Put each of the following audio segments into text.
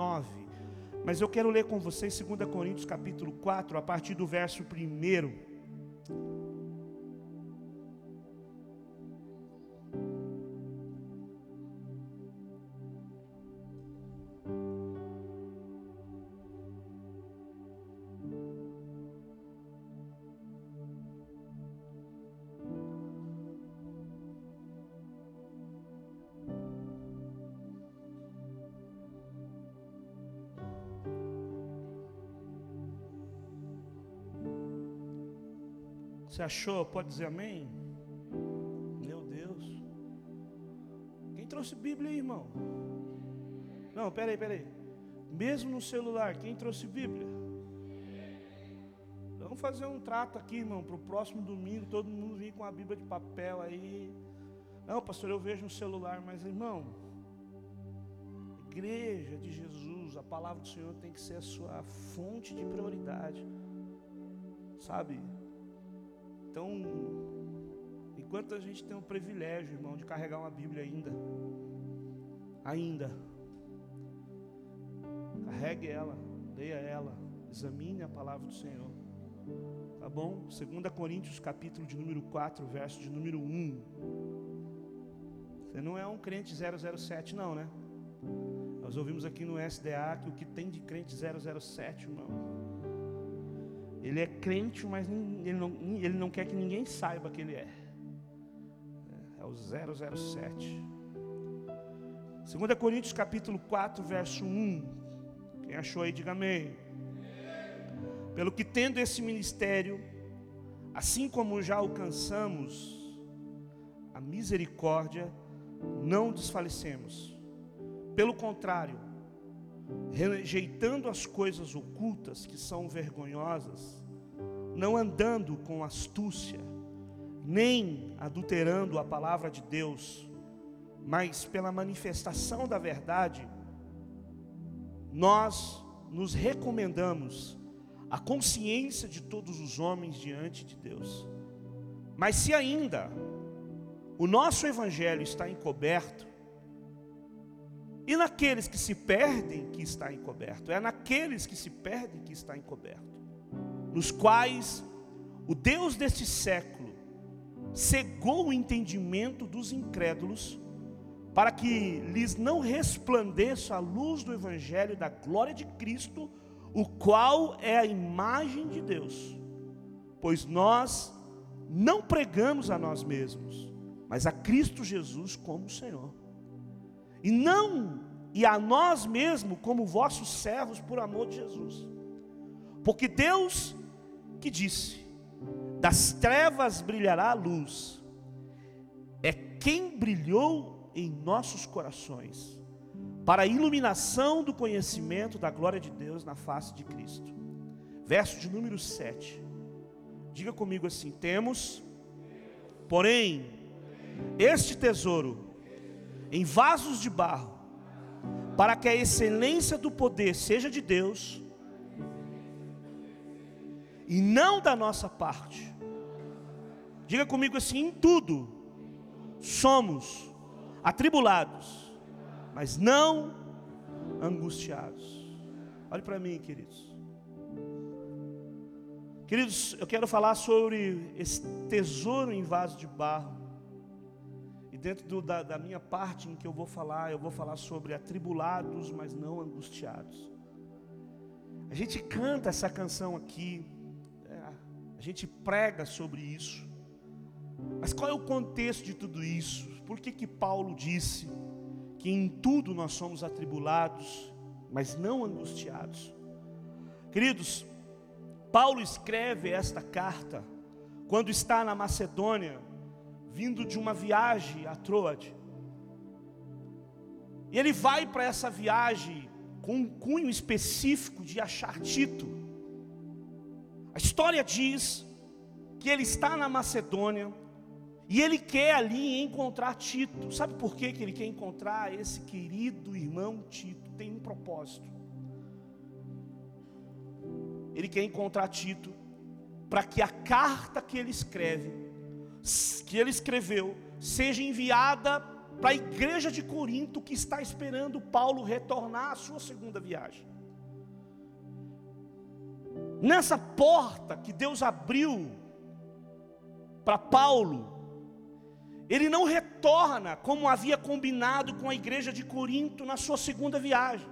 9. Mas eu quero ler com vocês 2 Coríntios capítulo 4, a partir do verso 1. Você achou? Pode dizer amém? Meu Deus. Quem trouxe Bíblia aí, irmão? Não, peraí, peraí. Mesmo no celular, quem trouxe Bíblia? Vamos fazer um trato aqui, irmão, para o próximo domingo, todo mundo vir com a Bíblia de papel aí. Não, pastor, eu vejo no celular, mas irmão, igreja de Jesus, a palavra do Senhor tem que ser a sua fonte de prioridade. Sabe? Então, enquanto a gente tem o privilégio, irmão, de carregar uma Bíblia ainda, ainda, carregue ela, leia ela, examine a palavra do Senhor. Tá bom? 2 Coríntios, capítulo de número 4, verso de número 1. Você não é um crente 007, não, né? Nós ouvimos aqui no SDA que o que tem de crente 007, irmão, ele é crente, mas ele não, ele não quer que ninguém saiba que ele é. É o 007. 2 Coríntios capítulo 4, verso 1. Quem achou aí, diga amém. Pelo que tendo esse ministério, assim como já alcançamos a misericórdia, não desfalecemos. Pelo contrário, rejeitando as coisas ocultas que são vergonhosas, não andando com astúcia, nem adulterando a palavra de Deus, mas pela manifestação da verdade, nós nos recomendamos a consciência de todos os homens diante de Deus. Mas se ainda o nosso evangelho está encoberto, e naqueles que se perdem que está encoberto. É naqueles que se perdem que está encoberto. Nos quais o Deus deste século cegou o entendimento dos incrédulos, para que lhes não resplandeça a luz do Evangelho da glória de Cristo, o qual é a imagem de Deus. Pois nós não pregamos a nós mesmos, mas a Cristo Jesus como Senhor e não e a nós mesmos como vossos servos por amor de Jesus. Porque Deus que disse: das trevas brilhará a luz, é quem brilhou em nossos corações, para a iluminação do conhecimento da glória de Deus na face de Cristo. Verso de número 7. Diga comigo assim: temos, porém, este tesouro em vasos de barro, para que a excelência do poder seja de Deus e não da nossa parte. Diga comigo assim: em tudo somos atribulados, mas não angustiados. Olhe para mim, queridos. Queridos, eu quero falar sobre esse tesouro em vaso de barro dentro do, da, da minha parte em que eu vou falar, eu vou falar sobre atribulados, mas não angustiados. A gente canta essa canção aqui, é, a gente prega sobre isso. Mas qual é o contexto de tudo isso? Por que, que Paulo disse que em tudo nós somos atribulados, mas não angustiados? Queridos, Paulo escreve esta carta quando está na Macedônia, vindo de uma viagem a Troade. E ele vai para essa viagem com um cunho específico de achar Tito. A história diz que ele está na Macedônia e ele quer ali encontrar Tito. Sabe por que ele quer encontrar esse querido irmão Tito? Tem um propósito. Ele quer encontrar Tito para que a carta que ele escreve que ele escreveu seja enviada para a igreja de Corinto que está esperando Paulo retornar à sua segunda viagem. Nessa porta que Deus abriu para Paulo, ele não retorna como havia combinado com a igreja de Corinto na sua segunda viagem.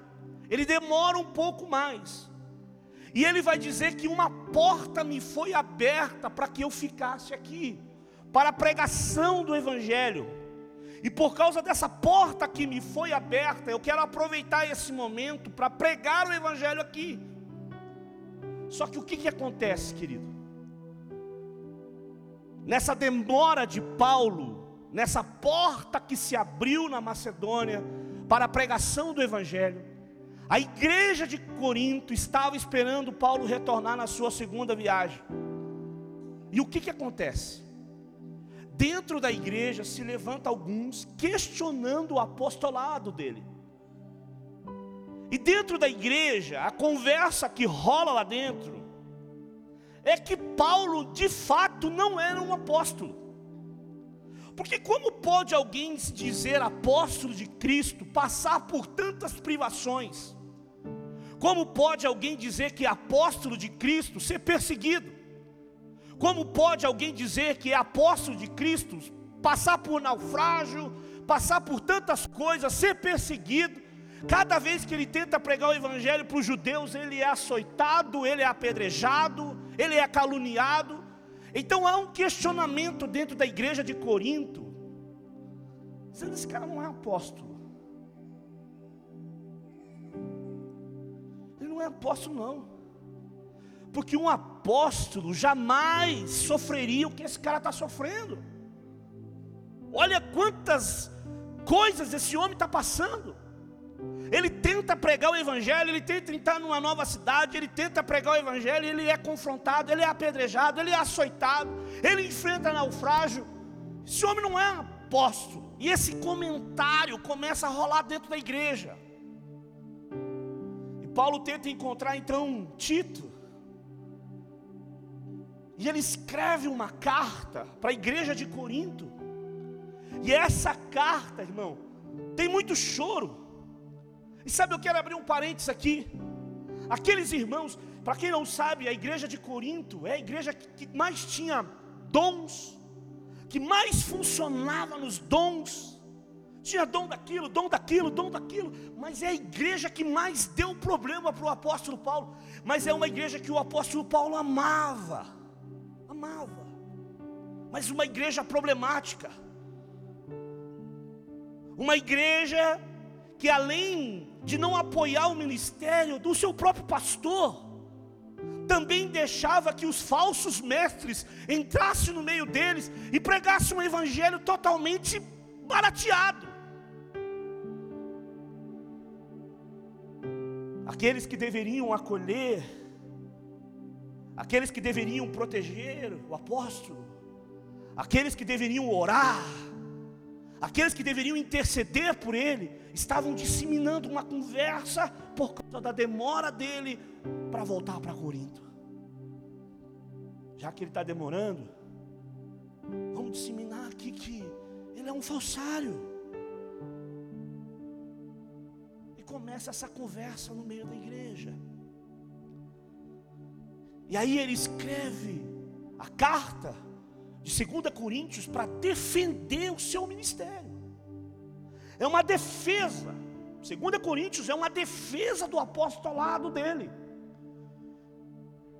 Ele demora um pouco mais. E ele vai dizer que uma porta me foi aberta para que eu ficasse aqui, para a pregação do Evangelho. E por causa dessa porta que me foi aberta, eu quero aproveitar esse momento para pregar o Evangelho aqui. Só que o que, que acontece, querido? Nessa demora de Paulo, nessa porta que se abriu na Macedônia para a pregação do Evangelho, a igreja de Corinto estava esperando Paulo retornar na sua segunda viagem. E o que, que acontece? Dentro da igreja se levanta alguns questionando o apostolado dele. E dentro da igreja, a conversa que rola lá dentro é que Paulo de fato não era um apóstolo. Porque como pode alguém se dizer apóstolo de Cristo, passar por tantas privações? Como pode alguém dizer que é apóstolo de Cristo ser perseguido? Como pode alguém dizer que é apóstolo de Cristo passar por naufrágio, passar por tantas coisas, ser perseguido? Cada vez que ele tenta pregar o evangelho para os judeus, ele é açoitado, ele é apedrejado, ele é caluniado. Então há um questionamento dentro da igreja de Corinto, dizendo: esse cara não é apóstolo. Ele não é apóstolo, não. Porque um apóstolo jamais sofreria o que esse cara está sofrendo. Olha quantas coisas esse homem está passando. Ele tenta pregar o Evangelho, ele tenta entrar numa nova cidade, ele tenta pregar o Evangelho, ele é confrontado, ele é apedrejado, ele é açoitado, ele enfrenta naufrágio. Esse homem não é apóstolo. E esse comentário começa a rolar dentro da igreja. E Paulo tenta encontrar então Tito. E ele escreve uma carta para a igreja de Corinto. E essa carta, irmão, tem muito choro. E sabe, eu quero abrir um parênteses aqui. Aqueles irmãos, para quem não sabe, a igreja de Corinto é a igreja que mais tinha dons, que mais funcionava nos dons. Tinha dom daquilo, dom daquilo, dom daquilo, mas é a igreja que mais deu problema para o apóstolo Paulo. Mas é uma igreja que o apóstolo Paulo amava, amava, mas uma igreja problemática, uma igreja que além de não apoiar o ministério do seu próprio pastor, também deixava que os falsos mestres entrassem no meio deles e pregassem um evangelho totalmente barateado. Aqueles que deveriam acolher, aqueles que deveriam proteger o apóstolo, aqueles que deveriam orar, aqueles que deveriam interceder por ele, estavam disseminando uma conversa por causa da demora dele para voltar para Corinto. Já que ele está demorando, vamos disseminar aqui que ele é um falsário. E começa essa conversa no meio da igreja. E aí ele escreve a carta de 2 Coríntios para defender o seu ministério. É uma defesa. 2 Coríntios é uma defesa do apostolado dele.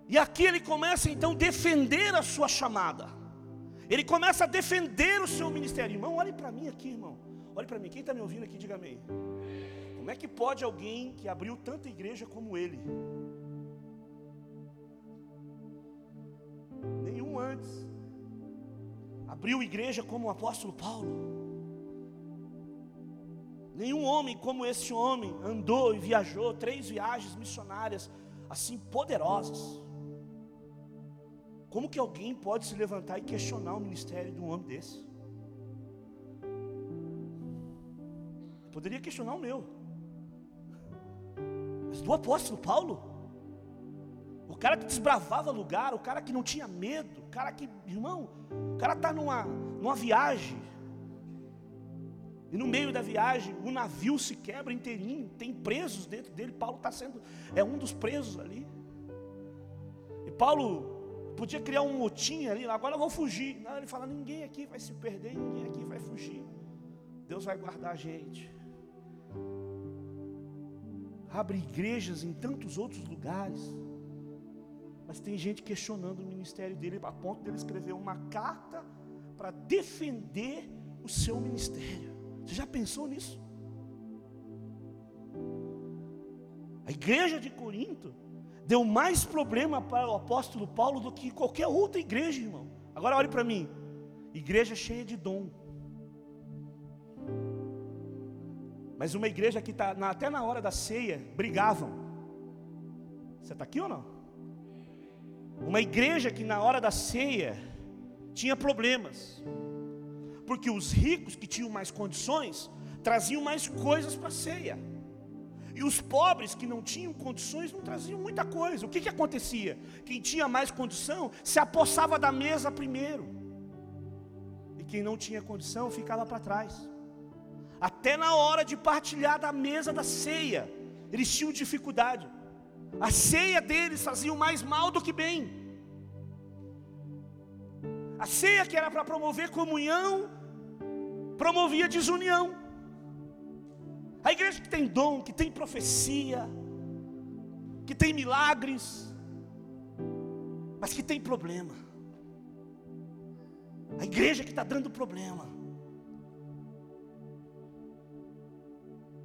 E aqui ele começa então a defender a sua chamada. Ele começa a defender o seu ministério. Irmão, olhe para mim aqui, irmão. Olhe para mim. Quem está me ouvindo aqui, diga amém. Como é que pode alguém que abriu tanta igreja como ele? Abriu igreja como o apóstolo Paulo. Nenhum homem como esse homem andou e viajou três viagens missionárias assim poderosas. Como que alguém pode se levantar e questionar o ministério de um homem desse? Poderia questionar o meu. Mas do apóstolo Paulo? O cara que desbravava lugar, o cara que não tinha medo, o cara que, irmão, o cara está numa, numa viagem. E no meio da viagem, o navio se quebra inteirinho, tem presos dentro dele. Paulo está sendo, é um dos presos ali. E Paulo podia criar um motim ali, agora eu vou fugir. Não, ele fala: ninguém aqui vai se perder, ninguém aqui vai fugir. Deus vai guardar a gente. Abre igrejas em tantos outros lugares. Mas tem gente questionando o ministério dele, a ponto dele escrever uma carta para defender o seu ministério. Você já pensou nisso? A igreja de Corinto deu mais problema para o apóstolo Paulo do que qualquer outra igreja, irmão. Agora olhe para mim. Igreja cheia de dom. Mas uma igreja que tá, até na hora da ceia brigavam. Você está aqui ou não? Uma igreja que na hora da ceia tinha problemas porque os ricos que tinham mais condições traziam mais coisas para a ceia. E os pobres que não tinham condições não traziam muita coisa. O que, que acontecia? Quem tinha mais condição se apossava da mesa primeiro. E quem não tinha condição ficava para trás. Até na hora de partilhar da mesa da ceia, eles tinham dificuldade. A ceia deles fazia mais mal do que bem. A ceia que era para promover comunhão, promovia desunião. A igreja que tem dom, que tem profecia, que tem milagres, mas que tem problema. A igreja que está dando problema.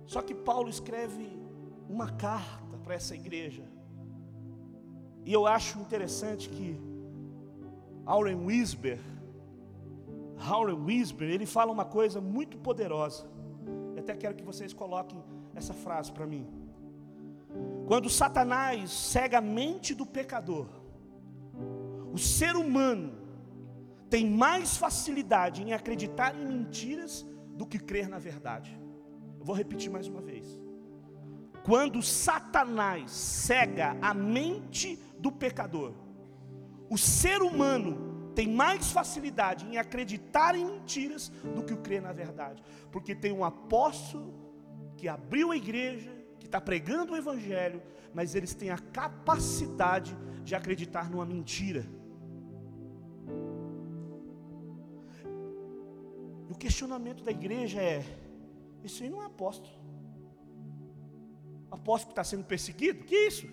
Só que Paulo escreve uma carta para essa igreja. E eu acho interessante que Auren Wisber, Howard Wisber, ele fala uma coisa muito poderosa. Eu até quero que vocês coloquem essa frase para mim. Quando Satanás cega a mente do pecador, o ser humano tem mais facilidade em acreditar em mentiras do que crer na verdade. Eu vou repetir mais uma vez. Quando Satanás cega a mente do pecador, o ser humano tem mais facilidade em acreditar em mentiras do que o crer na verdade, porque tem um apóstolo que abriu a igreja, que está pregando o evangelho, mas eles têm a capacidade de acreditar numa mentira. E o questionamento da igreja é: isso aí não é apóstolo. O apóstolo está sendo perseguido? Que isso?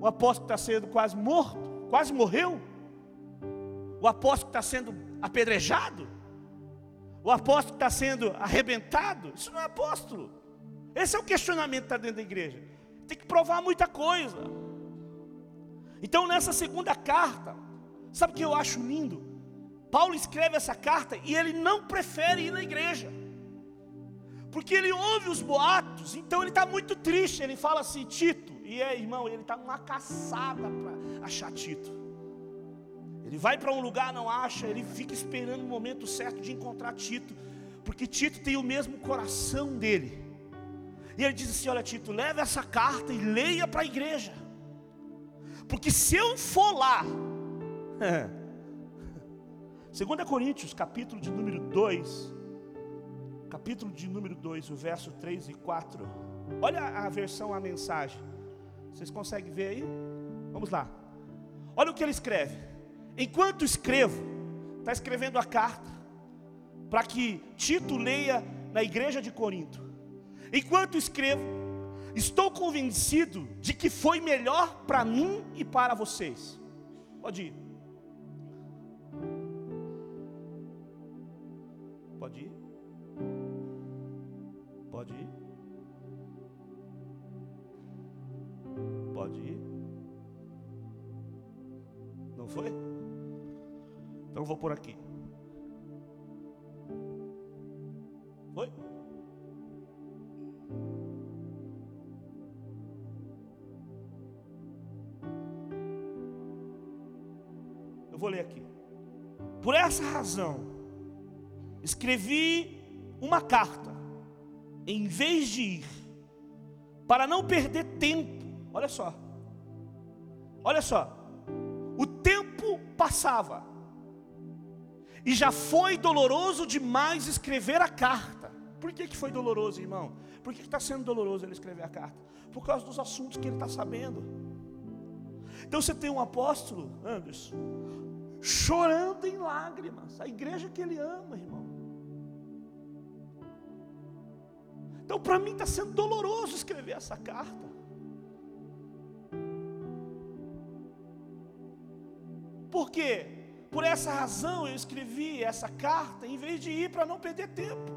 O apóstolo está sendo quase morto, quase morreu o apóstolo está sendo apedrejado, o apóstolo está sendo arrebentado, isso não é apóstolo. Esse é o questionamento que está dentro da igreja. Tem que provar muita coisa. Então, nessa segunda carta, sabe o que eu acho lindo? Paulo escreve essa carta e ele não prefere ir na igreja, porque ele ouve os boatos, então ele está muito triste. Ele fala assim: Tito, e é irmão, ele está numa caçada para achar Tito. Ele vai para um lugar, não acha, ele fica esperando o momento certo de encontrar Tito, porque Tito tem o mesmo coração dele. E ele diz assim: Olha, Tito, leve essa carta e leia para a igreja, porque se eu for lá, 2 Coríntios, capítulo de número 2, capítulo de número 2, o verso 3 e 4. Olha a versão, a mensagem. Vocês conseguem ver aí? Vamos lá. Olha o que ele escreve. Enquanto escrevo, está escrevendo a carta, para que Tito leia na igreja de Corinto. Enquanto escrevo, estou convencido de que foi melhor para mim e para vocês. Pode ir. Pode ir. Pode ir. Pode ir. Não foi? Então vou por aqui. Foi? Eu vou ler aqui. Por essa razão, escrevi uma carta, em vez de ir, para não perder tempo. Olha só, olha só, o tempo passava, E já foi doloroso demais escrever a carta. Por que, que foi doloroso, irmão? Por que está sendo doloroso ele escrever a carta? Por causa dos assuntos que ele está sabendo. Então você tem um apóstolo, Anderson, chorando em lágrimas. A igreja que ele ama, irmão. Então, para mim, está sendo doloroso escrever essa carta. Por quê? Por essa razão eu escrevi essa carta, em vez de ir para não perder tempo,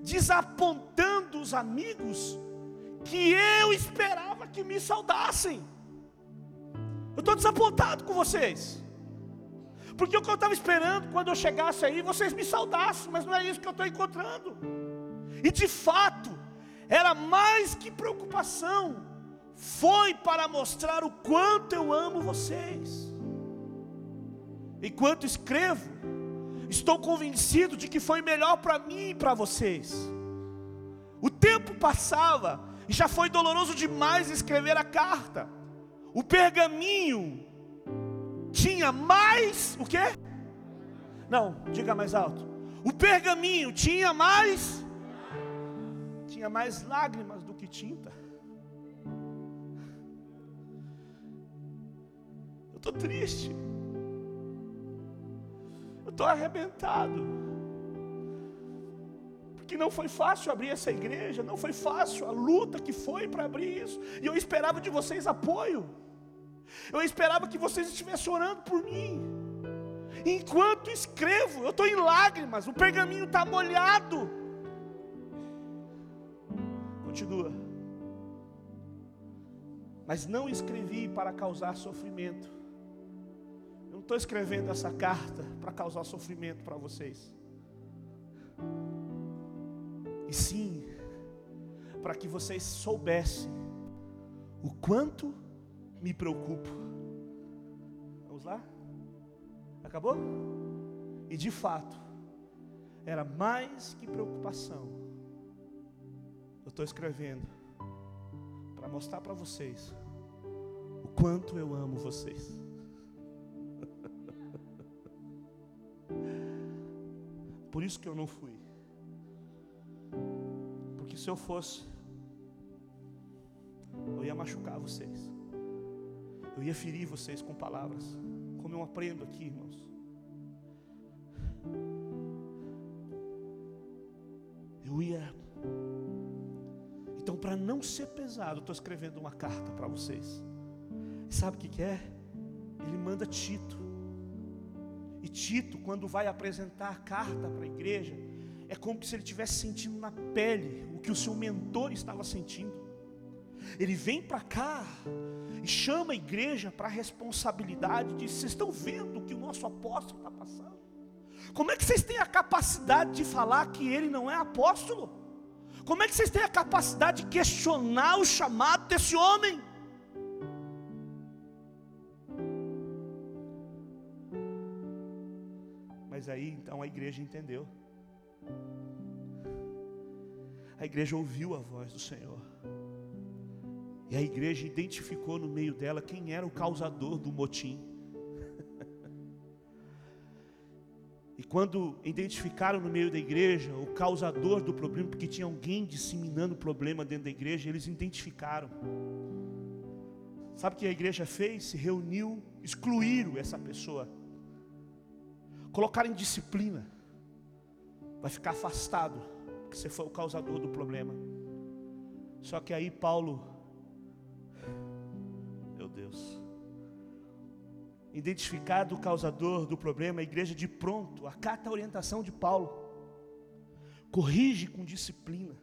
desapontando os amigos que eu esperava que me saudassem. Eu estou desapontado com vocês. Porque o que eu estava esperando quando eu chegasse aí, vocês me saudassem, mas não é isso que eu estou encontrando. E de fato, era mais que preocupação, foi para mostrar o quanto eu amo vocês. Enquanto escrevo, estou convencido de que foi melhor para mim e para vocês. O tempo passava e já foi doloroso demais escrever a carta. O pergaminho tinha mais o quê? Não, diga mais alto. O pergaminho tinha mais tinha mais lágrimas do que tinta. Eu estou triste. Eu estou arrebentado. Porque não foi fácil abrir essa igreja, não foi fácil a luta que foi para abrir isso. E eu esperava de vocês apoio. Eu esperava que vocês estivessem orando por mim. Enquanto escrevo, eu estou em lágrimas, o pergaminho está molhado. Continua. Mas não escrevi para causar sofrimento não estou escrevendo essa carta para causar sofrimento para vocês. E sim, para que vocês soubessem o quanto me preocupo. Vamos lá? Acabou? E de fato, era mais que preocupação. Estou escrevendo para mostrar para vocês o quanto eu amo vocês. Por isso que eu não fui. Porque se eu fosse, eu ia machucar vocês. Eu ia ferir vocês com palavras. Como eu aprendo aqui, irmãos. Estou escrevendo uma carta para vocês. E sabe o que, que é? Ele manda Tito. E Tito, quando vai apresentar a carta para a igreja, é como se ele estivesse sentindo na pele o que o seu mentor estava sentindo. Ele vem para cá e chama a igreja para a responsabilidade de vocês estão vendo o que o nosso apóstolo está passando? Como é que vocês têm a capacidade de falar que ele não é apóstolo? Como é que vocês têm a capacidade de questionar o chamado desse homem? Mas aí então a igreja entendeu. A igreja ouviu a voz do Senhor. E a igreja identificou no meio dela quem era o causador do motim. E quando identificaram no meio da igreja o causador do problema, porque tinha alguém disseminando o problema dentro da igreja, eles identificaram. Sabe o que a igreja fez? Se reuniu, excluíram essa pessoa colocar em disciplina, vai ficar afastado, porque você foi o causador do problema. Só que aí Paulo, meu Deus, identificado o causador do problema, a igreja de pronto acata a orientação de Paulo, corrige com disciplina.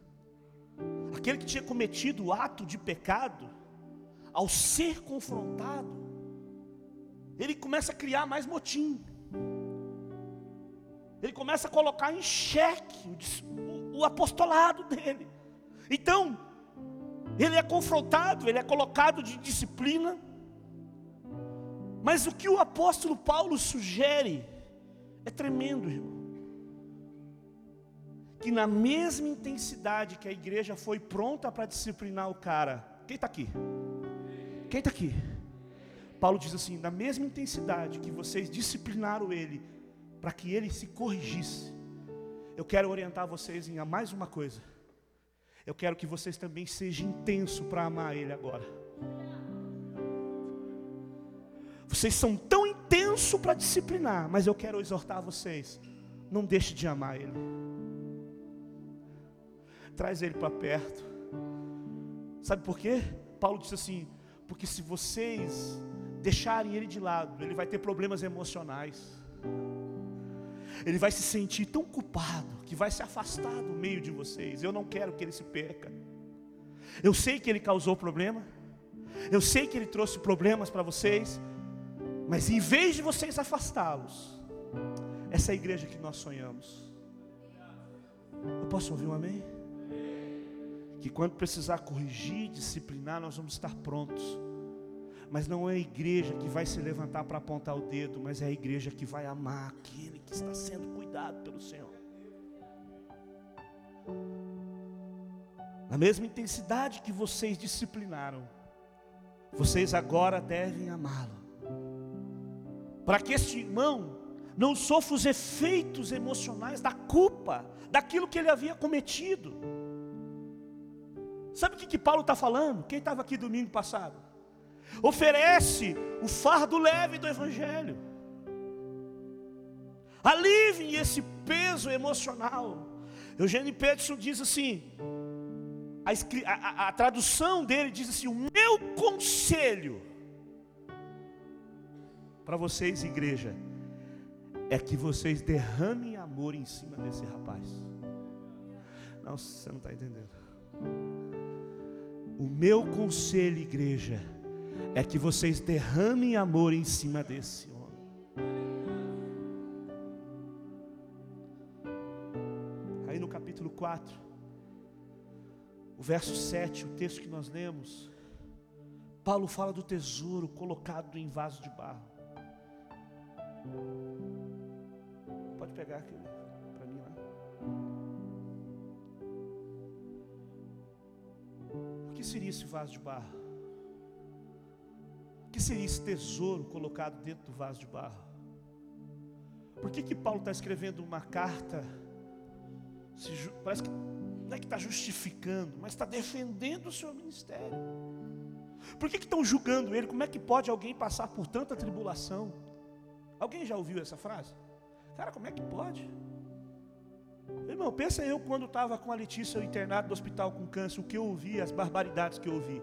Aquele que tinha cometido o ato de pecado, ao ser confrontado, ele começa a criar mais motim ele começa a colocar em xeque o, o apostolado dele. Então, ele é confrontado, ele é colocado de disciplina. Mas o que o apóstolo Paulo sugere é tremendo, irmão. Que na mesma intensidade que a igreja foi pronta para disciplinar o cara, quem está aqui? Quem está aqui? Paulo diz assim: na mesma intensidade que vocês disciplinaram ele, para que ele se corrigisse, eu quero orientar vocês em mais uma coisa. Eu quero que vocês também sejam intensos para amar ele agora. Vocês são tão intensos para disciplinar, mas eu quero exortar vocês. Não deixe de amar ele. Traz ele para perto. Sabe por quê? Paulo disse assim: porque se vocês deixarem ele de lado, ele vai ter problemas emocionais. Ele vai se sentir tão culpado que vai se afastar do meio de vocês. Eu não quero que ele se perca. Eu sei que ele causou problema. Eu sei que ele trouxe problemas para vocês. Mas em vez de vocês afastá-los, essa é a igreja que nós sonhamos. Eu posso ouvir um amém? Que quando precisar corrigir, disciplinar, nós vamos estar prontos. Mas não é a igreja que vai se levantar para apontar o dedo, mas é a igreja que vai amar aquele que está sendo cuidado pelo Senhor. Na mesma intensidade que vocês disciplinaram, vocês agora devem amá-lo para que este irmão não sofra os efeitos emocionais da culpa, daquilo que ele havia cometido. Sabe o que, que Paulo está falando? Quem estava aqui domingo passado? Oferece o fardo leve do Evangelho. Alivie esse peso emocional. Eugênio Peterson diz assim: a, a, a tradução dele diz assim: o meu conselho para vocês, igreja, é que vocês derramem amor em cima desse rapaz. Não, você não está entendendo. O meu conselho, igreja, é que vocês derramem amor em cima desse homem. Aí no capítulo 4, o verso 7, o texto que nós lemos, Paulo fala do tesouro colocado em vaso de barro. Pode pegar aqui para mim lá. O que seria esse vaso de barro? O que seria esse tesouro colocado dentro do vaso de barro? Por que, que Paulo está escrevendo uma carta? parece que não é que está justificando, mas está defendendo o seu ministério. Por que, que estão julgando ele? Como é que pode alguém passar por tanta tribulação? Alguém já ouviu essa frase? Cara, como é que pode? Irmão, pensa eu quando estava com a Letícia internado no hospital com câncer, o que eu ouvi, as barbaridades que eu ouvi.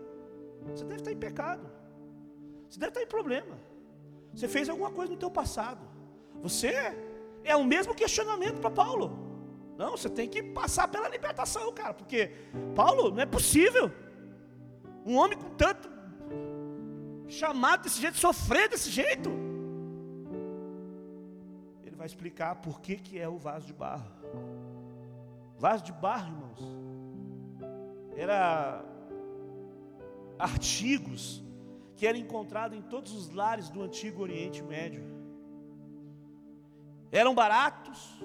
Você deve estar em pecado. Você deve estar em problema. Você fez alguma coisa no teu passado. Você é o mesmo questionamento para Paulo. Não, você tem que passar pela libertação, cara, porque Paulo, não é possível. Um homem com tanto chamado desse jeito, sofrer desse jeito vai explicar por que, que é o vaso de barro. Vaso de barro, irmãos, era artigos que eram encontrados em todos os lares do antigo Oriente Médio. Eram baratos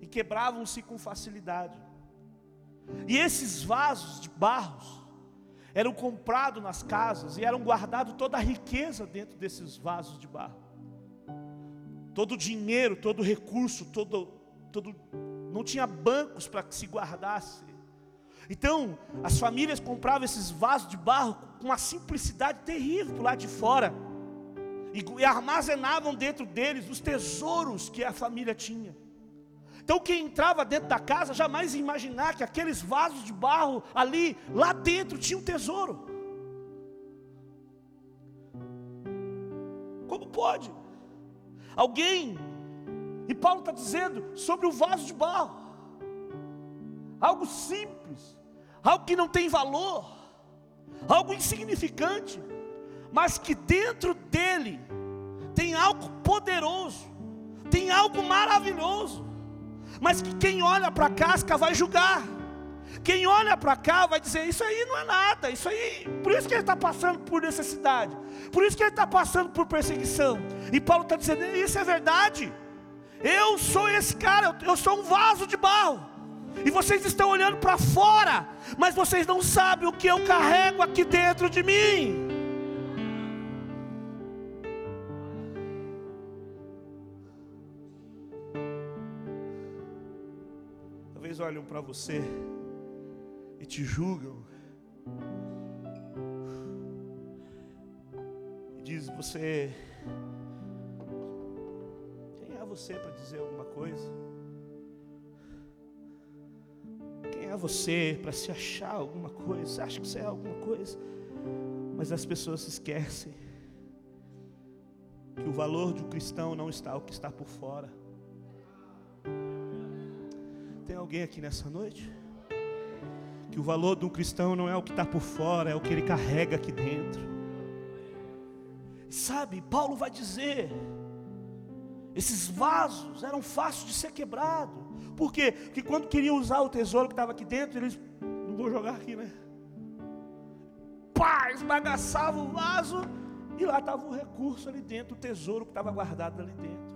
e quebravam-se com facilidade. E esses vasos de barros eram comprados nas casas e eram guardados toda a riqueza dentro desses vasos de barro todo dinheiro, todo recurso, todo, todo, não tinha bancos para que se guardasse. Então, as famílias compravam esses vasos de barro com uma simplicidade terrível lá de fora. E, e armazenavam dentro deles os tesouros que a família tinha. Então, quem entrava dentro da casa jamais ia imaginar que aqueles vasos de barro ali, lá dentro, tinha um tesouro. Como pode? Alguém. E Paulo está dizendo sobre o vaso de barro, algo simples, algo que não tem valor, algo insignificante, mas que dentro dele tem algo poderoso, tem algo maravilhoso, mas que quem olha para a casca vai julgar. Quem olha para cá vai dizer: Isso aí não é nada, isso aí. Por isso que ele está passando por necessidade, por isso que ele está passando por perseguição. E Paulo está dizendo: Isso é verdade. Eu sou esse cara, eu sou um vaso de barro. E vocês estão olhando para fora, mas vocês não sabem o que eu carrego aqui dentro de mim. Talvez olhem para você e te julgam. E diz você, quem é você para dizer alguma coisa? Quem é você para se achar alguma coisa? Você acha que você é alguma coisa? Mas as pessoas se esquecem que o valor de um cristão não está o que está por fora. Tem alguém aqui nessa noite? Que o valor de um cristão não é o que está por fora, é o que ele carrega aqui dentro. Sabe, Paulo vai dizer: esses vasos eram fáceis de ser quebrados. Por quê? Porque quando queriam usar o tesouro que estava aqui dentro, eles. Não vou jogar aqui, né? Pá, esbagaçava o vaso e lá estava o recurso ali dentro, o tesouro que estava guardado ali dentro.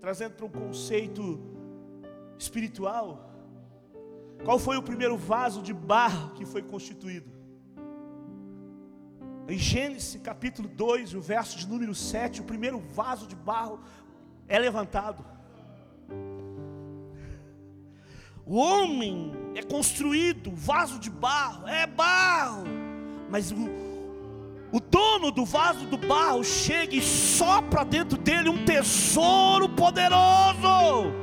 Trazendo para um conceito espiritual, qual foi o primeiro vaso de barro que foi constituído? Em Gênesis capítulo 2, o verso de número 7, o primeiro vaso de barro é levantado. O homem é construído, vaso de barro, é barro, mas o, o dono do vaso do barro chega e sopra dentro dele um tesouro poderoso.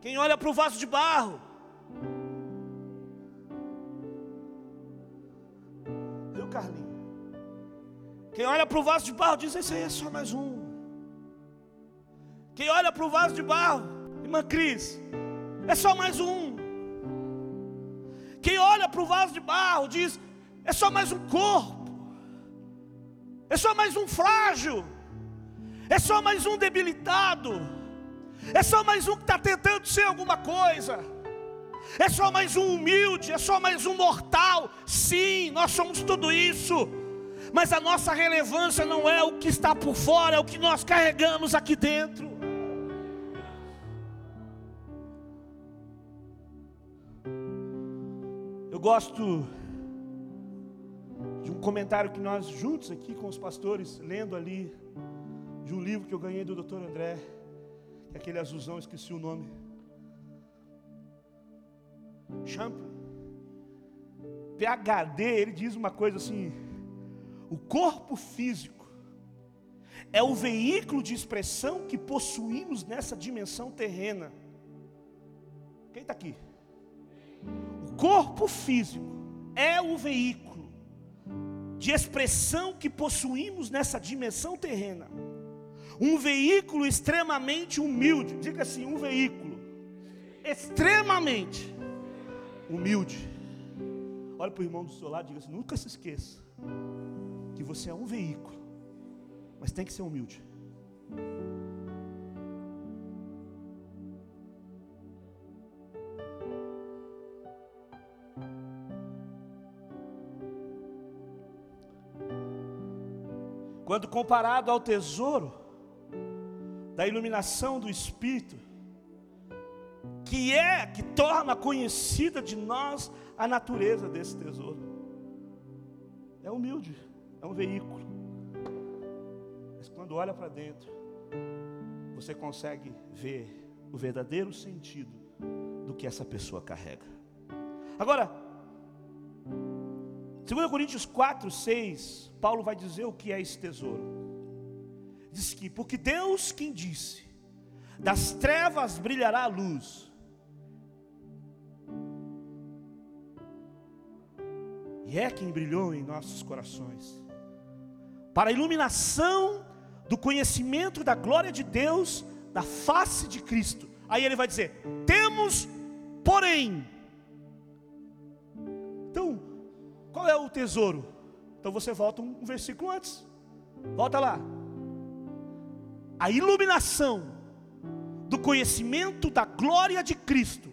Quem olha para o vaso de barro, viu, Carlinhos? Quem olha para o vaso de barro diz: Esse aí é só mais um. Quem olha para o vaso de barro, irmã Cris, é só mais um. Quem olha para o vaso de barro diz: É só mais um corpo, é só mais um frágil, é só mais um debilitado, é só mais um que está tentando ser alguma coisa. É só mais um humilde, é só mais um mortal. Sim, nós somos tudo isso mas a nossa relevância não é o que está por fora, é o que nós carregamos aqui dentro. Gosto de um comentário que nós juntos aqui com os pastores, lendo ali, de um livro que eu ganhei do Dr. André, que é aquele azulzão, esqueci o nome. Champlin. PHD, ele diz uma coisa assim: o corpo físico é o veículo de expressão que possuímos nessa dimensão terrena. Quem está aqui? Corpo físico é o veículo de expressão que possuímos nessa dimensão terrena. Um veículo extremamente humilde, diga assim: um veículo extremamente humilde. Olha para o irmão do seu lado e diga assim: nunca se esqueça que você é um veículo, mas tem que ser humilde. Quando comparado ao tesouro da iluminação do Espírito, que é que torna conhecida de nós a natureza desse tesouro, é humilde é um veículo. Mas quando olha para dentro, você consegue ver o verdadeiro sentido do que essa pessoa carrega. Agora, 2 Coríntios 4, 6, Paulo vai dizer o que é esse tesouro. Diz que, porque Deus quem disse, das trevas brilhará a luz, e é quem brilhou em nossos corações para a iluminação do conhecimento da glória de Deus, da face de Cristo. Aí ele vai dizer: temos, porém. Qual é o tesouro? Então você volta um versículo antes. Volta lá. A iluminação do conhecimento da glória de Cristo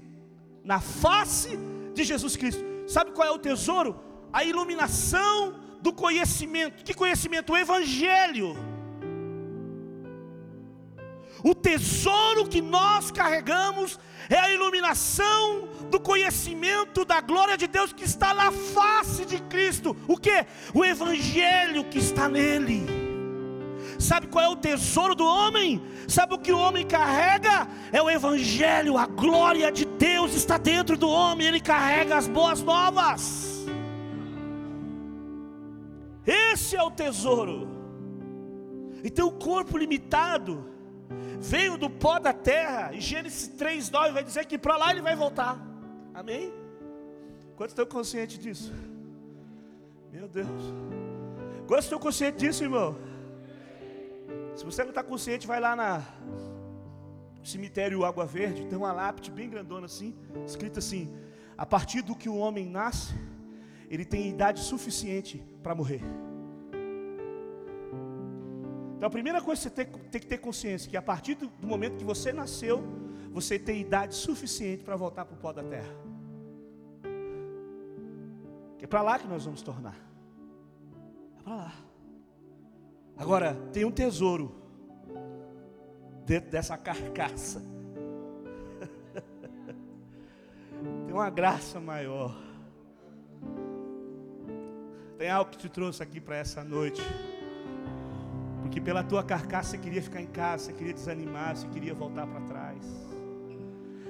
na face de Jesus Cristo. Sabe qual é o tesouro? A iluminação do conhecimento. Que conhecimento? O Evangelho. O tesouro que nós carregamos é a iluminação do conhecimento da glória de Deus que está na face de Cristo. O que? O evangelho que está nele. Sabe qual é o tesouro do homem? Sabe o que o homem carrega? É o evangelho, a glória de Deus está dentro do homem, ele carrega as boas novas. Esse é o tesouro. Então o corpo limitado veio do pó da terra, e Gênesis 3,9 vai dizer que para lá ele vai voltar. Amém? Quantos estão conscientes disso? Meu Deus. Quantos estão conscientes disso, irmão? Se você não está consciente, vai lá na cemitério Água Verde, tem uma lápide bem grandona assim, escrita assim: a partir do que o homem nasce, ele tem idade suficiente para morrer. Então a primeira coisa que você tem, tem que ter consciência que a partir do, momento que você nasceu, você tem idade suficiente para voltar para o pó da terra. É para lá que nós vamos tornar. É para lá. Agora, tem um tesouro dentro dessa carcaça. tem uma graça maior. Tem algo que te trouxe aqui para essa noite. Porque pela tua carcaça você queria ficar em casa, você queria desanimar, você queria voltar para trás.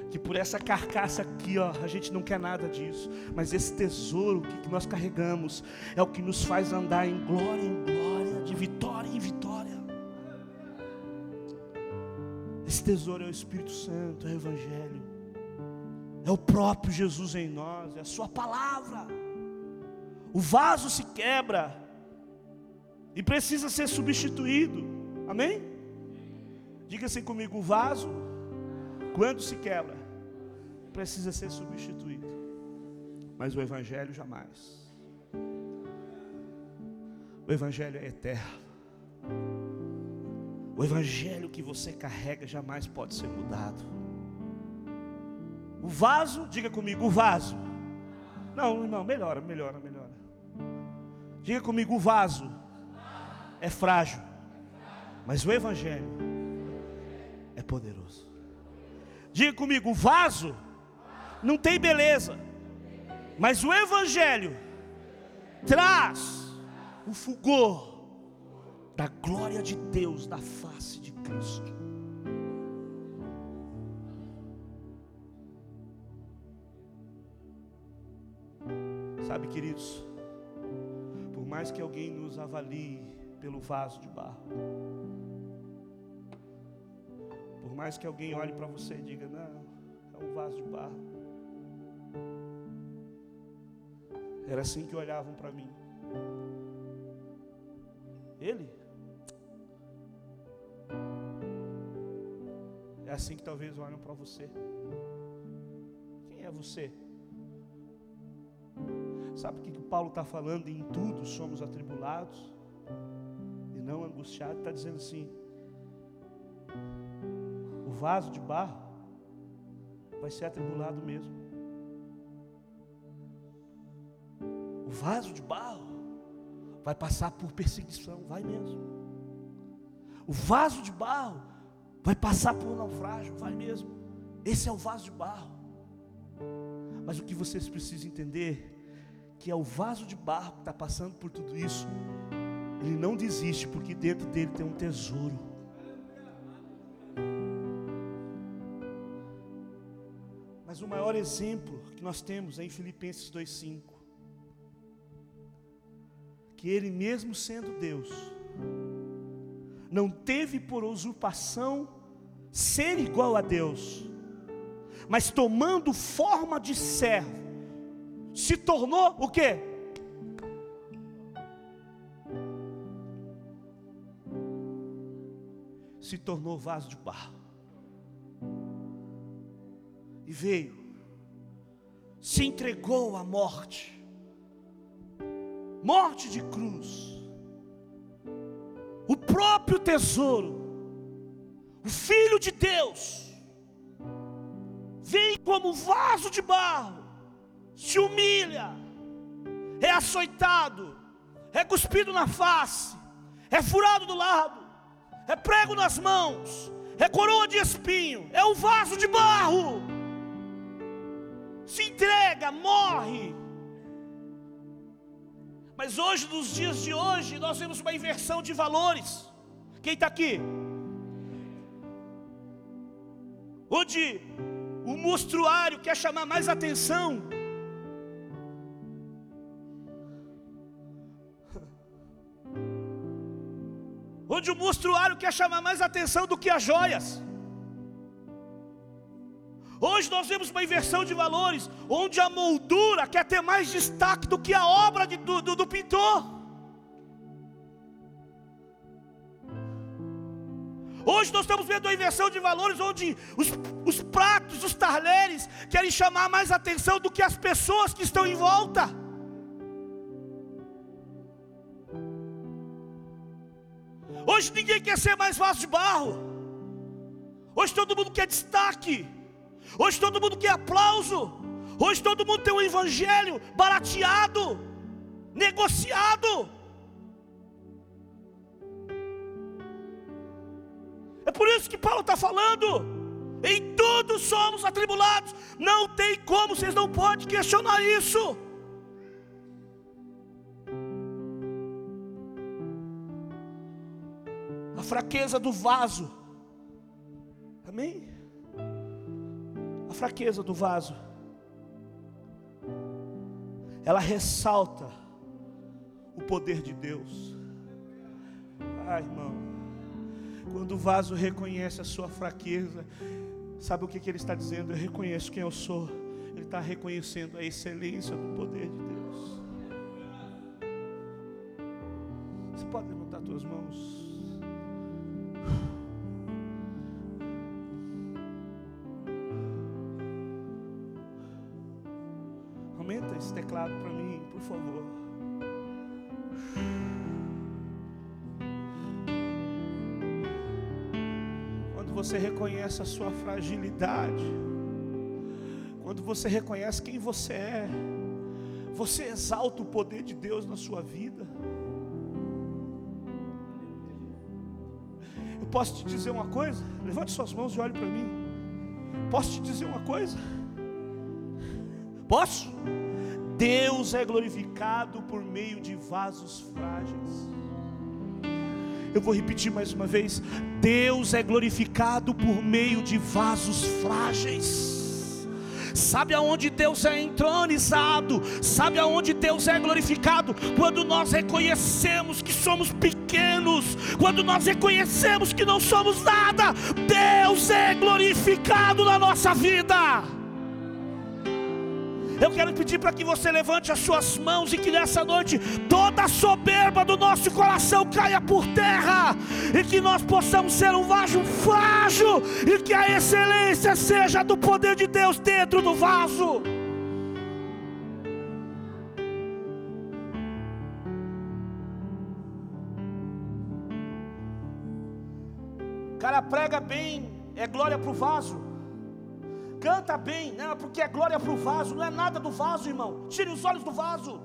Que por essa carcaça aqui, ó, a gente não quer nada disso. Mas esse tesouro que, nós carregamos é o que nos faz andar em glória em glória, de vitória em vitória. Esse tesouro é o Espírito Santo, é o Evangelho. É o próprio Jesus em nós, é a Sua palavra. O vaso se quebra, e precisa ser substituído. Amém? Diga assim comigo: o vaso, quando se quebra, precisa ser substituído. Mas o Evangelho jamais. O Evangelho é eterno. O Evangelho que você carrega jamais pode ser mudado. O vaso, diga comigo, o vaso. Não, não, melhora, melhora, melhora. Diga comigo, o vaso é frágil, mas o Evangelho é poderoso. Diga comigo: o vaso não tem beleza, mas o Evangelho traz o fulgor da glória de Deus na face de Cristo. Sabe, queridos, por mais que alguém nos avalie pelo vaso de barro. Por mais que alguém olhe para você e diga, não, é um vaso de barro. Era assim que olhavam para mim. Ele? É assim que talvez olham para você. Quem é você? Sabe o que, que Paulo está falando? Em tudo somos atribulados não angustiado, está dizendo assim: o vaso de barro vai ser atribulado mesmo. O vaso de barro vai passar por perseguição, vai mesmo. O vaso de barro vai passar por naufrágio, vai mesmo. Esse é o vaso de barro. Mas o que vocês precisam entender que é o vaso de barro que está passando por tudo isso ele não desiste, porque dentro dele tem um tesouro. Mas o maior exemplo que nós temos é em Filipenses 2,5. Que ele, mesmo sendo Deus, não teve por usurpação ser igual a Deus, mas tomando forma de servo, se tornou o que? Se tornou vaso de barro. E veio, se entregou à morte, morte de cruz, o próprio tesouro, o Filho de Deus, vem como vaso de barro, se humilha, é açoitado, é cuspido na face, é furado do lado, é prego nas mãos, é coroa de espinho, é o vaso de barro. Se entrega, morre. Mas hoje, nos dias de hoje, nós vemos uma inversão de valores. Quem está aqui? Onde o monstruário quer chamar mais atenção. Onde o monstruário quer chamar mais atenção do que as joias. Hoje nós vemos uma inversão de valores, onde a moldura quer ter mais destaque do que a obra de, do, do, do pintor. Hoje nós estamos vendo uma inversão de valores onde os, os pratos, os talheres querem chamar mais atenção do que as pessoas que estão em volta. Hoje ninguém quer ser mais vaso de barro. Hoje todo mundo quer destaque. Hoje todo mundo quer aplauso. Hoje todo mundo tem um evangelho barateado, negociado. É por isso que Paulo está falando. Em tudo somos atribulados. Não tem como, vocês não podem questionar isso. Fraqueza do vaso. Amém? A fraqueza do vaso. Ela ressalta o poder de Deus. Ai, irmão. Quando o vaso reconhece a sua fraqueza, sabe o que, que ele está dizendo? Eu reconheço quem eu sou. Ele está reconhecendo a excelência do poder de Deus. Você pode levantar suas mãos. Esse teclado para mim, por favor. você reconhece a sua fragilidade, quando você reconhece quem você é, você exalta o poder de Deus na sua vida. Eu posso te dizer uma coisa? Levante suas mãos e olhe para mim. Posso te dizer uma coisa? Posso? Deus é glorificado por meio de vasos frágeis. Eu vou repetir mais uma vez: Deus é glorificado por meio de vasos frágeis. Sabe aonde Deus é entronizado? Sabe aonde Deus é glorificado? Quando nós reconhecemos que somos pequenos, quando nós reconhecemos que não somos nada, Deus é glorificado na nossa vida. Eu quero pedir para que você levante as suas mãos e que nessa noite toda a soberba do nosso coração caia por terra e que nós possamos ser um vaso frágil e que a excelência seja do poder de Deus dentro do vaso. O cara prega bem, é glória para o vaso canta bem, né? porque é glória para o vaso, não é nada do vaso, irmão. Tire os olhos do vaso.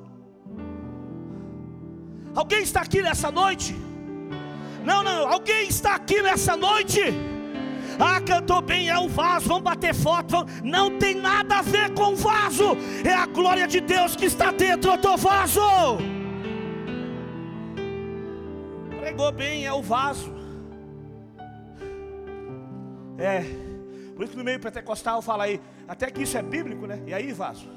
Alguém está aqui nessa noite? Não, não, alguém está aqui nessa noite? Ah, cantou bem, é o vaso, vamos bater foto. Vamos... Não tem nada a ver com o vaso, é a glória de Deus que está dentro do vaso. Pregou bem, é o vaso. É. Por isso que no meio pentecostal fala aí, até que isso é bíblico, né? E aí, vaso?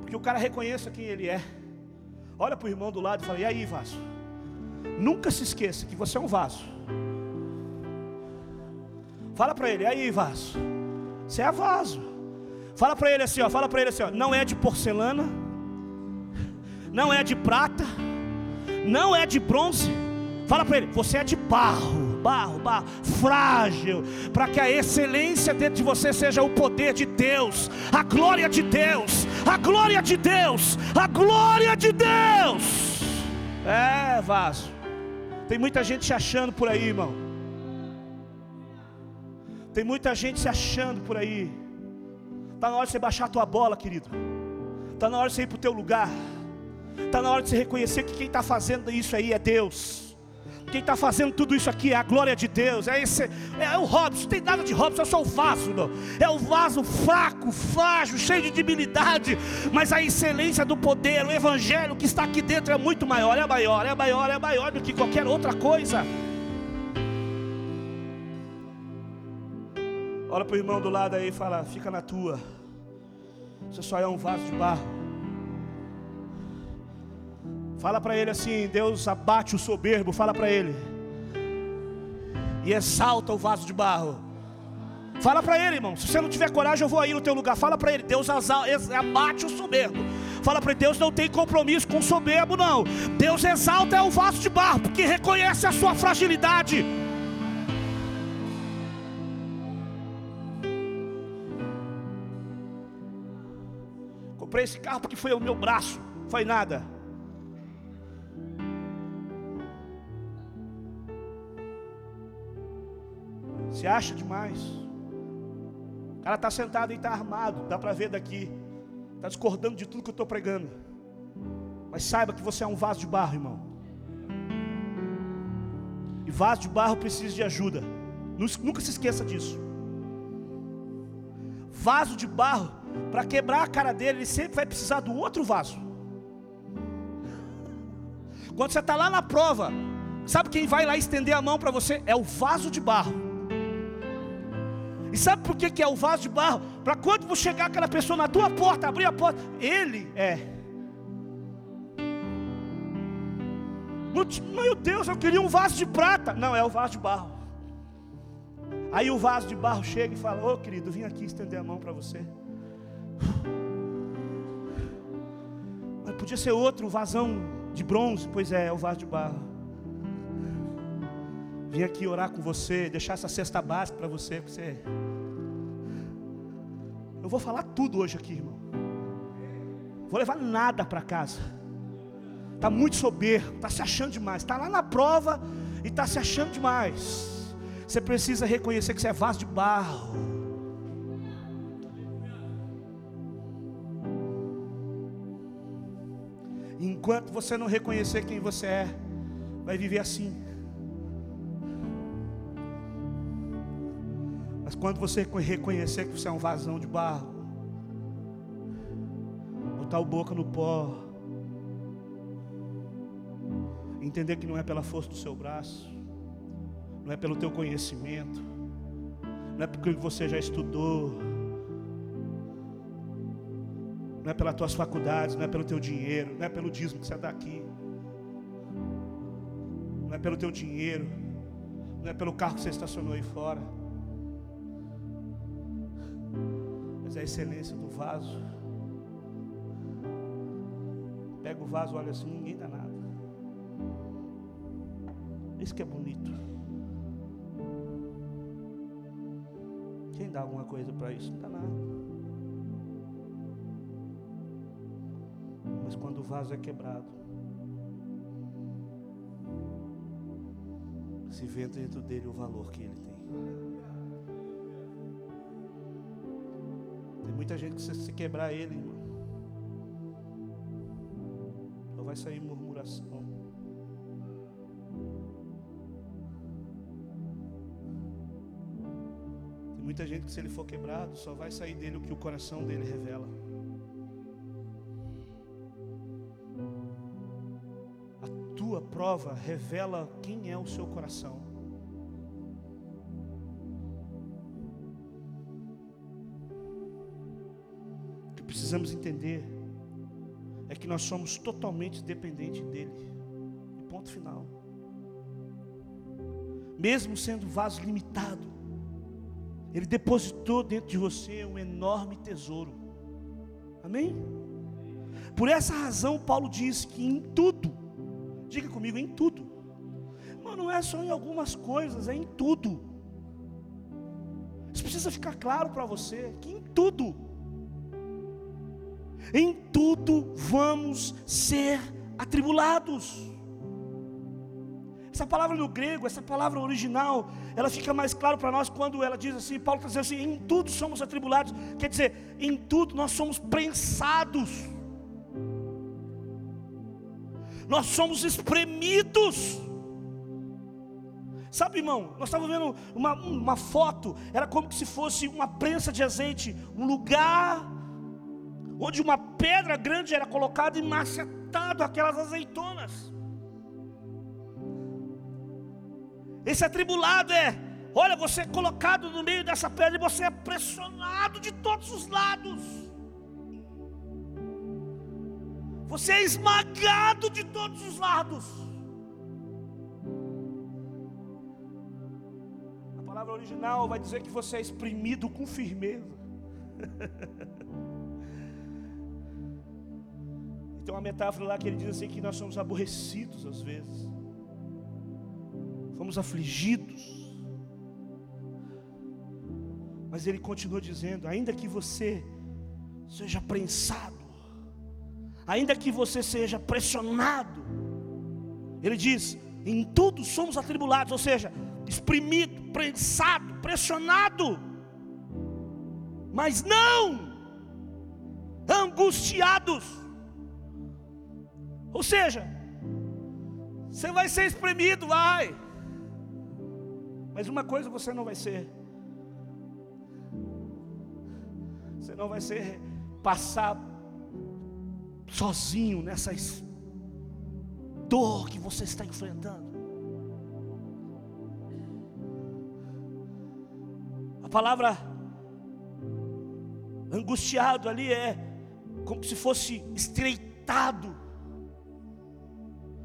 Porque o cara reconheça quem ele é. Olha para o irmão do lado e fala, e aí, vaso? Nunca se esqueça que você é um vaso. Fala para ele, e aí, vaso? Você é vaso. Fala para ele assim, ó, fala para ele assim, ó, não é de porcelana, não é de prata, não é de bronze. Fala para ele, você é de barro barro, barro, frágil, para que a excelência dentro de você seja o poder de Deus, a glória de Deus, a glória de Deus, a glória de Deus. É, vaso. Tem muita gente se achando por aí, irmão. Tem muita gente se achando por aí. Está na hora de você baixar a tua bola, querido. Está na hora de você ir para o teu lugar. Está na hora de você reconhecer que quem está fazendo isso aí é Deus. Quem está fazendo tudo isso aqui é a glória de Deus. É, esse, é o Robson. Não tem nada de Robson, eu sou o vaso, não. É o vaso fraco, frágil, cheio de debilidade. Mas a excelência do poder, o evangelho que está aqui dentro é muito maior, é maior, é maior, é maior do que qualquer outra coisa. Olha para o irmão do lado aí e fala: fica na tua. Você só é um vaso de barro. Fala para ele assim: Deus abate o soberbo. Fala para ele. E exalta o vaso de barro. Fala para ele, irmão. Se você não tiver coragem, eu vou aí no teu lugar. Fala para ele: Deus abate o soberbo. Fala para ele: Deus não tem compromisso com o soberbo, não. Deus exalta o vaso de barro, porque reconhece a sua fragilidade. Comprei esse carro porque foi o meu braço. Foi nada. Se acha demais. O cara está sentado e está armado, dá para ver daqui. Está discordando de tudo que eu estou pregando. Mas saiba que você é um vaso de barro, irmão. E vaso de barro precisa de ajuda. Nunca se esqueça disso. Vaso de barro, para quebrar a cara dele, ele sempre vai precisar do outro vaso. Quando você está lá na prova, sabe quem vai lá estender a mão para você? É o vaso de barro. E sabe por que, que é o vaso de barro? Para quando chegar aquela pessoa na tua porta, abrir a porta, ele é. Meu Deus, eu queria um vaso de prata. Não, é o vaso de barro. Aí o vaso de barro chega e fala: Ô oh, querido, vim aqui estender a mão para você. Mas podia ser outro, um vasão de bronze. Pois é, é o vaso de barro. Vim aqui orar com você, deixar essa cesta básica para você, você. Eu vou falar tudo hoje aqui, irmão. Vou levar nada para casa. Está muito soberbo, está se achando demais. Está lá na prova e está se achando demais. Você precisa reconhecer que você é vaso de barro. Enquanto você não reconhecer quem você é, vai viver assim. Mas quando você reconhecer que você é um vazão de barro, botar o boca no pó, entender que não é pela força do seu braço, não é pelo teu conhecimento, não é porque você já estudou, não é pelas tuas faculdades, não é pelo teu dinheiro, não é pelo dízimo que você dá aqui, não é pelo teu dinheiro, não é pelo carro que você estacionou aí fora. A excelência do vaso. Pega o vaso, olha assim, ninguém dá nada. Isso que é bonito. Quem dá alguma coisa para isso? Não dá nada. Mas quando o vaso é quebrado, se vê dentro dele o valor que ele tem. Muita gente que se quebrar ele, irmão, só vai sair murmuração. Tem muita gente que se ele for quebrado, só vai sair dele o que o coração dele revela. A tua prova revela quem é o seu coração. Precisamos entender é que nós somos totalmente dependentes dele. E ponto final. Mesmo sendo vaso limitado, ele depositou dentro de você um enorme tesouro. Amém? Por essa razão, Paulo diz que em tudo, diga comigo, em tudo, mas não é só em algumas coisas, é em tudo. Isso precisa ficar claro para você que em tudo, em tudo vamos ser atribulados. Essa palavra no grego, essa palavra original, ela fica mais claro para nós quando ela diz assim, Paulo está dizendo assim, em tudo somos atribulados, quer dizer, em tudo nós somos prensados, nós somos espremidos, Sabe, irmão, nós estávamos vendo uma, uma foto, era como se fosse uma prensa de azeite, um lugar onde uma pedra grande era colocada e macetado aquelas azeitonas. Esse atribulado é, olha, você é colocado no meio dessa pedra e você é pressionado de todos os lados. Você é esmagado de todos os lados. A palavra original vai dizer que você é exprimido com firmeza. Tem uma metáfora lá que ele diz assim que nós somos aborrecidos às vezes. Fomos afligidos. Mas ele continua dizendo: ainda que você seja prensado, ainda que você seja pressionado, ele diz: em tudo somos atribulados, ou seja, exprimido, prensado, pressionado, mas não angustiados. Ou seja, você vai ser espremido, vai. Mas uma coisa você não vai ser. Você não vai ser passar sozinho nessa dor que você está enfrentando. A palavra angustiado ali é como se fosse estreitado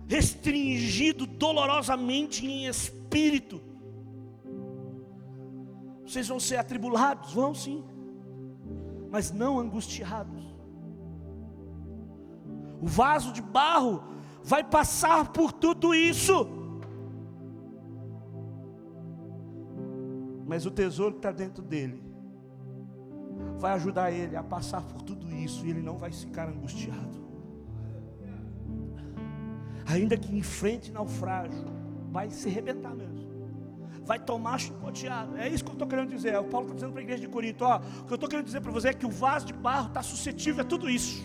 restringido dolorosamente em espírito. Vocês vão ser atribulados, vão sim, mas não angustiados. O vaso de barro vai passar por tudo isso, mas o tesouro que está dentro dele vai ajudar ele a passar por tudo isso e ele não vai ficar angustiado ainda que enfrente naufrágio, vai se arrebentar mesmo. Vai tomar chicoteado. É isso que eu estou querendo dizer. O Paulo está dizendo para a igreja de Corinto: ó, o que eu estou querendo dizer para você é que o vaso de barro está suscetível a tudo isso.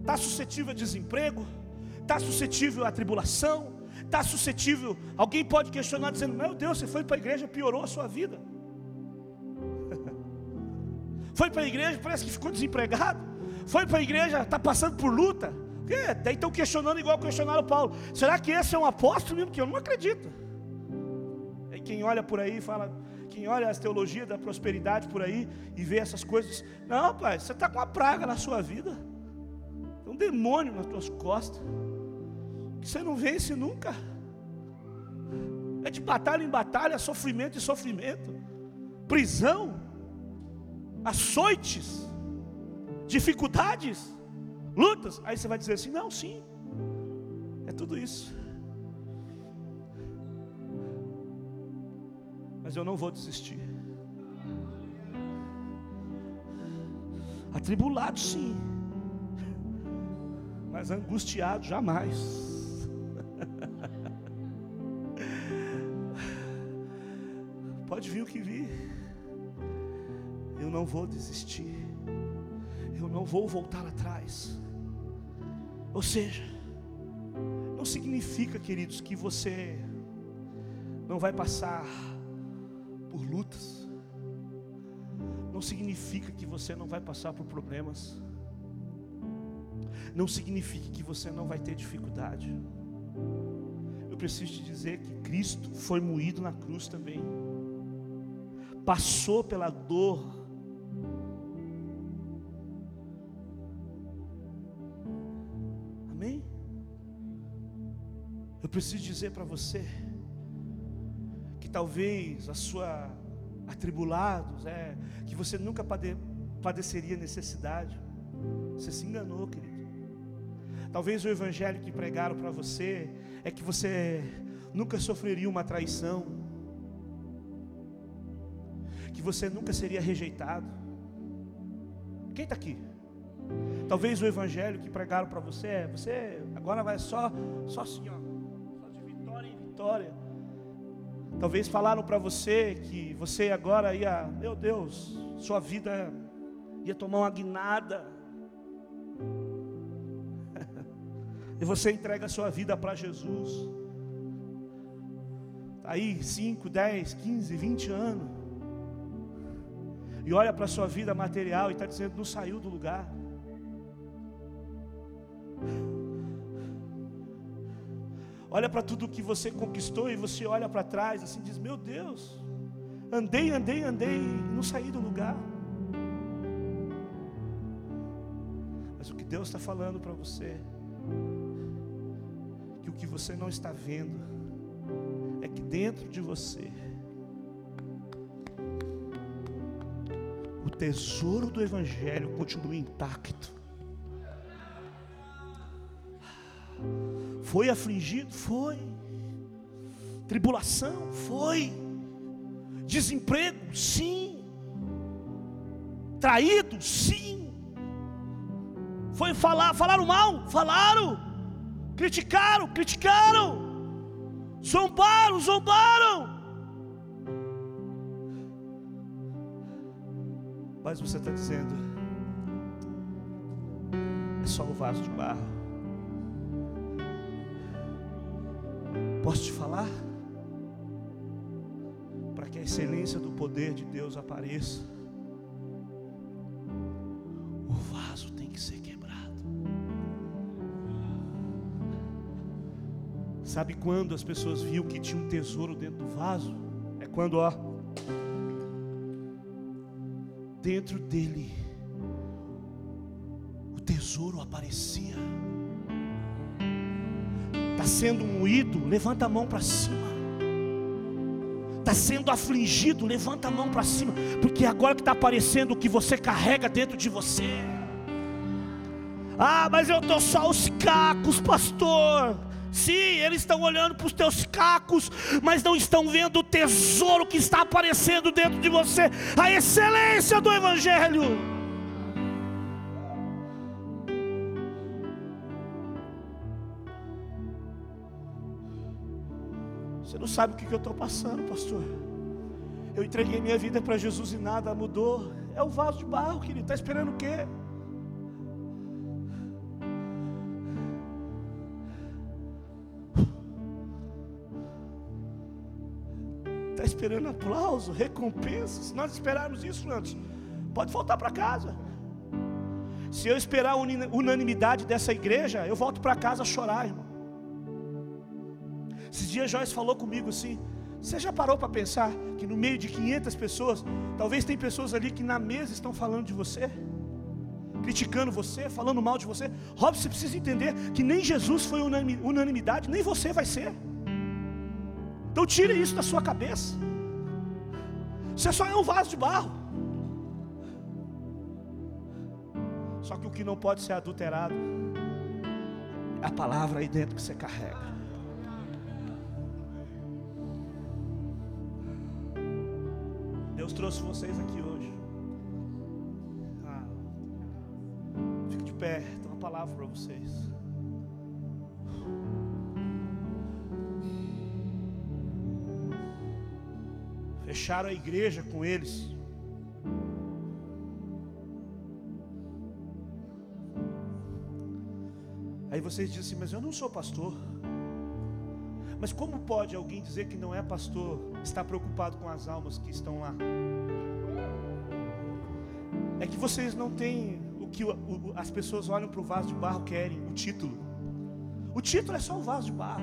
Está suscetível a desemprego, está suscetível à tribulação, está suscetível. Alguém pode questionar dizendo: Meu Deus, você foi para a igreja, piorou a sua vida. foi para a igreja, parece que ficou desempregado. Foi para a igreja, está passando por luta. É, daí estão questionando igual questionaram Paulo. Será que esse é um apóstolo mesmo? Que eu não acredito. Aí quem olha por aí fala, quem olha as teologias da prosperidade por aí e vê essas coisas, não, pai, você está com uma praga na sua vida. Tem um demônio nas tuas costas. Que você não vence nunca. É de batalha em batalha, sofrimento e sofrimento. Prisão, açoites, dificuldades lutas. Aí você vai dizer assim: não, sim, é tudo isso. Mas eu não vou desistir. Atribulado, sim, mas angustiado, jamais. Pode vir o que vir, eu não vou desistir, eu não vou voltar atrás. Ou seja, não significa, queridos, que você não vai passar por lutas. Não significa que você não vai passar por problemas. Não significa que você não vai ter dificuldade. Eu preciso te dizer que Cristo foi moído na cruz também. Passou pela dor preciso dizer para você que talvez a sua atribulados, é, que você nunca pade, padeceria necessidade. Você se enganou, querido. Talvez o evangelho que pregaram para você é que você nunca sofreria uma traição, que você nunca seria rejeitado. Quem está aqui? Talvez o evangelho que pregaram para você é, você agora vai só, só assim, ó vitória. Talvez falaram para você que você agora ia, meu Deus, sua vida ia tomar uma guinada. e você entrega a sua vida para Jesus. Está aí 5, 10, 15, 20 anos. E olha para a sua vida material e está dizendo, não saiu do lugar. Olha para tudo que você conquistou e você olha para trás assim diz: Meu Deus, andei, andei, andei e não saí do lugar. Mas o que Deus está falando para você, que o que você não está vendo, é que dentro de você, o tesouro do Evangelho continua intacto. Foi afligido? Foi. Tribulação? Foi. Desemprego? Sim. Traído? Sim. Foi falar, falaram mal? Falaram. Criticaram? Criticaram. Zombaram? Zombaram. Mas você está dizendo, é só o vaso de barro. Posso te falar? Para que a excelência do poder de Deus apareça, o vaso tem que ser quebrado. Sabe quando as pessoas viam que tinha um tesouro dentro do vaso? É quando, ó, dentro dele, o tesouro aparecia está sendo moído, levanta a mão para cima. Está sendo afligido, levanta a mão para cima, porque agora que está aparecendo o que você carrega dentro de você. Ah, mas eu estou só os cacos, pastor. Sim, eles estão olhando para os teus cacos, mas não estão vendo o tesouro que está aparecendo dentro de você, a excelência do Evangelho. Você não sabe o que eu estou passando, pastor. Eu entreguei minha vida para Jesus e nada mudou. É o vaso de barro, querido. Está esperando o quê? Está esperando aplauso, recompensa. Se nós esperarmos isso antes, pode voltar para casa. Se eu esperar a unanimidade dessa igreja, eu volto para casa chorar, irmão. Esses dias Joyce falou comigo assim: você já parou para pensar que no meio de 500 pessoas, talvez tem pessoas ali que na mesa estão falando de você, criticando você, falando mal de você? Robson, você precisa entender que nem Jesus foi unanimidade, nem você vai ser. Então tire isso da sua cabeça. Você só é um vaso de barro. Só que o que não pode ser adulterado é a palavra aí dentro que você carrega. Trouxe vocês aqui hoje. Ah, fique de pé, tem uma palavra para vocês. Fecharam a igreja com eles. Aí vocês dizem assim, mas eu não sou pastor. Mas como pode alguém dizer que não é pastor, está preocupado com as almas que estão lá? É que vocês não têm o que as pessoas olham para o vaso de barro querem, o título. O título é só um vaso de barro.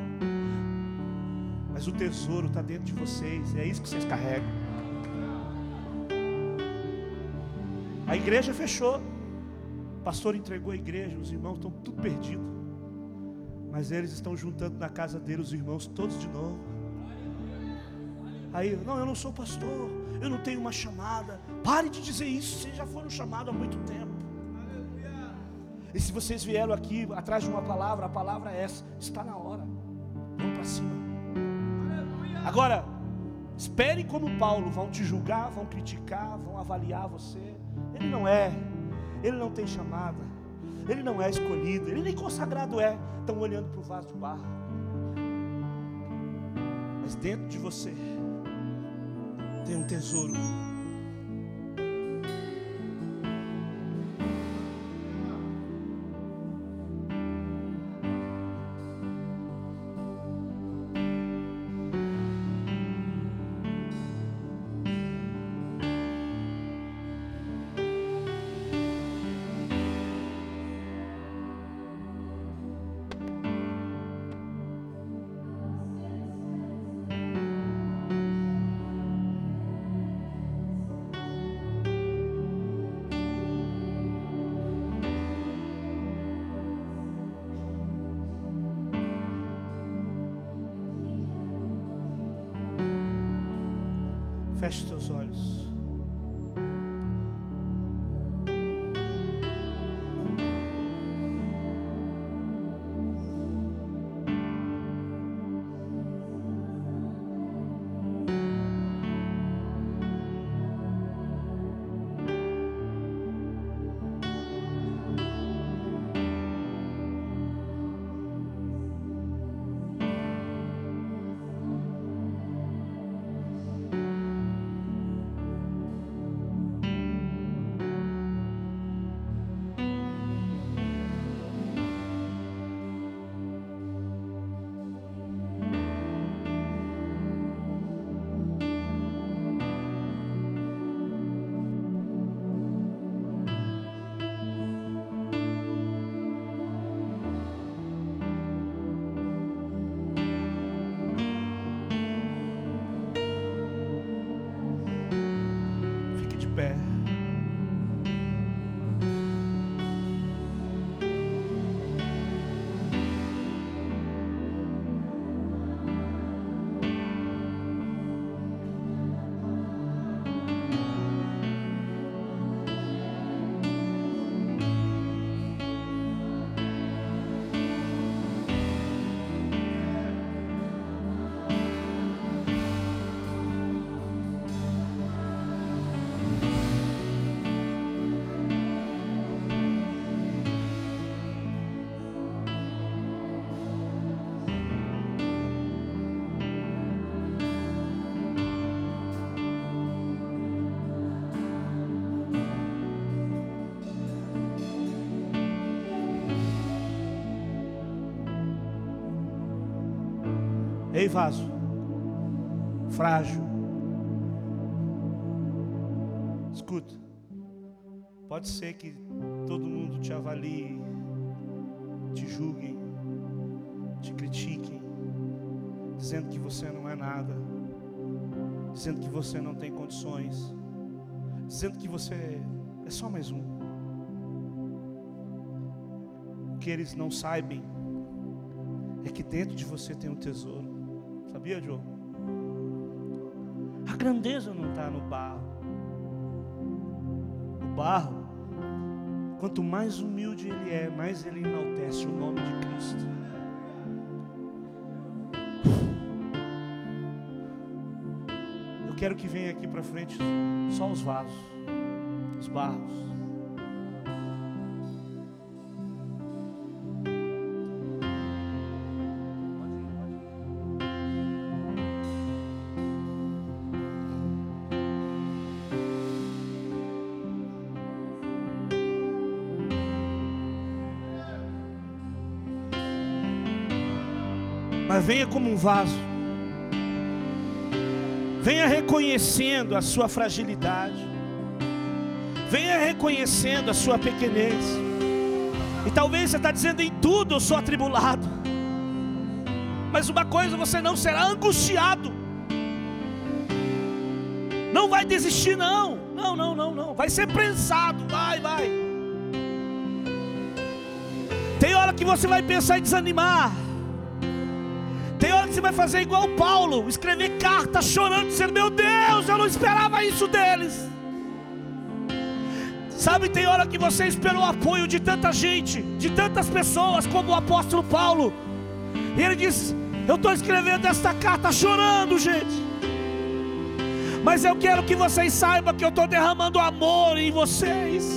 Mas o tesouro está dentro de vocês, é isso que vocês carregam. A igreja fechou. O pastor entregou a igreja, os irmãos estão tudo perdidos. Mas eles estão juntando na casa dele os irmãos todos de novo. Aí, não, eu não sou pastor, eu não tenho uma chamada. Pare de dizer isso, vocês já foram chamados há muito tempo. E se vocês vieram aqui atrás de uma palavra, a palavra é essa: está na hora. Vamos para cima. Agora, espere como Paulo, vão te julgar, vão criticar, vão avaliar você. Ele não é, ele não tem chamada ele não é escolhido, ele nem consagrado é. Estão olhando para o vaso de barro. Mas dentro de você tem um tesouro. Vaso, frágil. Escuta, pode ser que todo mundo te avalie, te julguem, te critiquem, dizendo que você não é nada, dizendo que você não tem condições, dizendo que você é só mais um. O que eles não sabem é que dentro de você tem um tesouro. Sabia, Joe? A grandeza não está no barro. O barro, quanto mais humilde ele é, mais ele enaltece o nome de Cristo. Eu quero que venha aqui para frente só os vasos, os barros. Venha como um vaso. Venha reconhecendo a sua fragilidade. Venha reconhecendo a sua pequenez. E talvez você está dizendo em tudo eu sou atribulado. Mas uma coisa você não será angustiado. Não vai desistir, não. Não, não, não, não. Vai ser prensado. Vai, vai. Tem hora que você vai pensar em desanimar. Que você vai fazer igual Paulo, escrever carta chorando, dizendo: Meu Deus, eu não esperava isso deles. Sabe, tem hora que você esperou o apoio de tanta gente, de tantas pessoas, como o apóstolo Paulo. E ele diz: Eu estou escrevendo esta carta chorando, gente. Mas eu quero que vocês saibam que eu estou derramando amor em vocês.